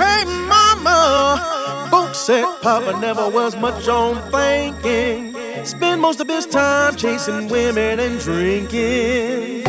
Hey, Mama! Folks said Papa never was much on thinking. Spend most of his time chasing women and drinking.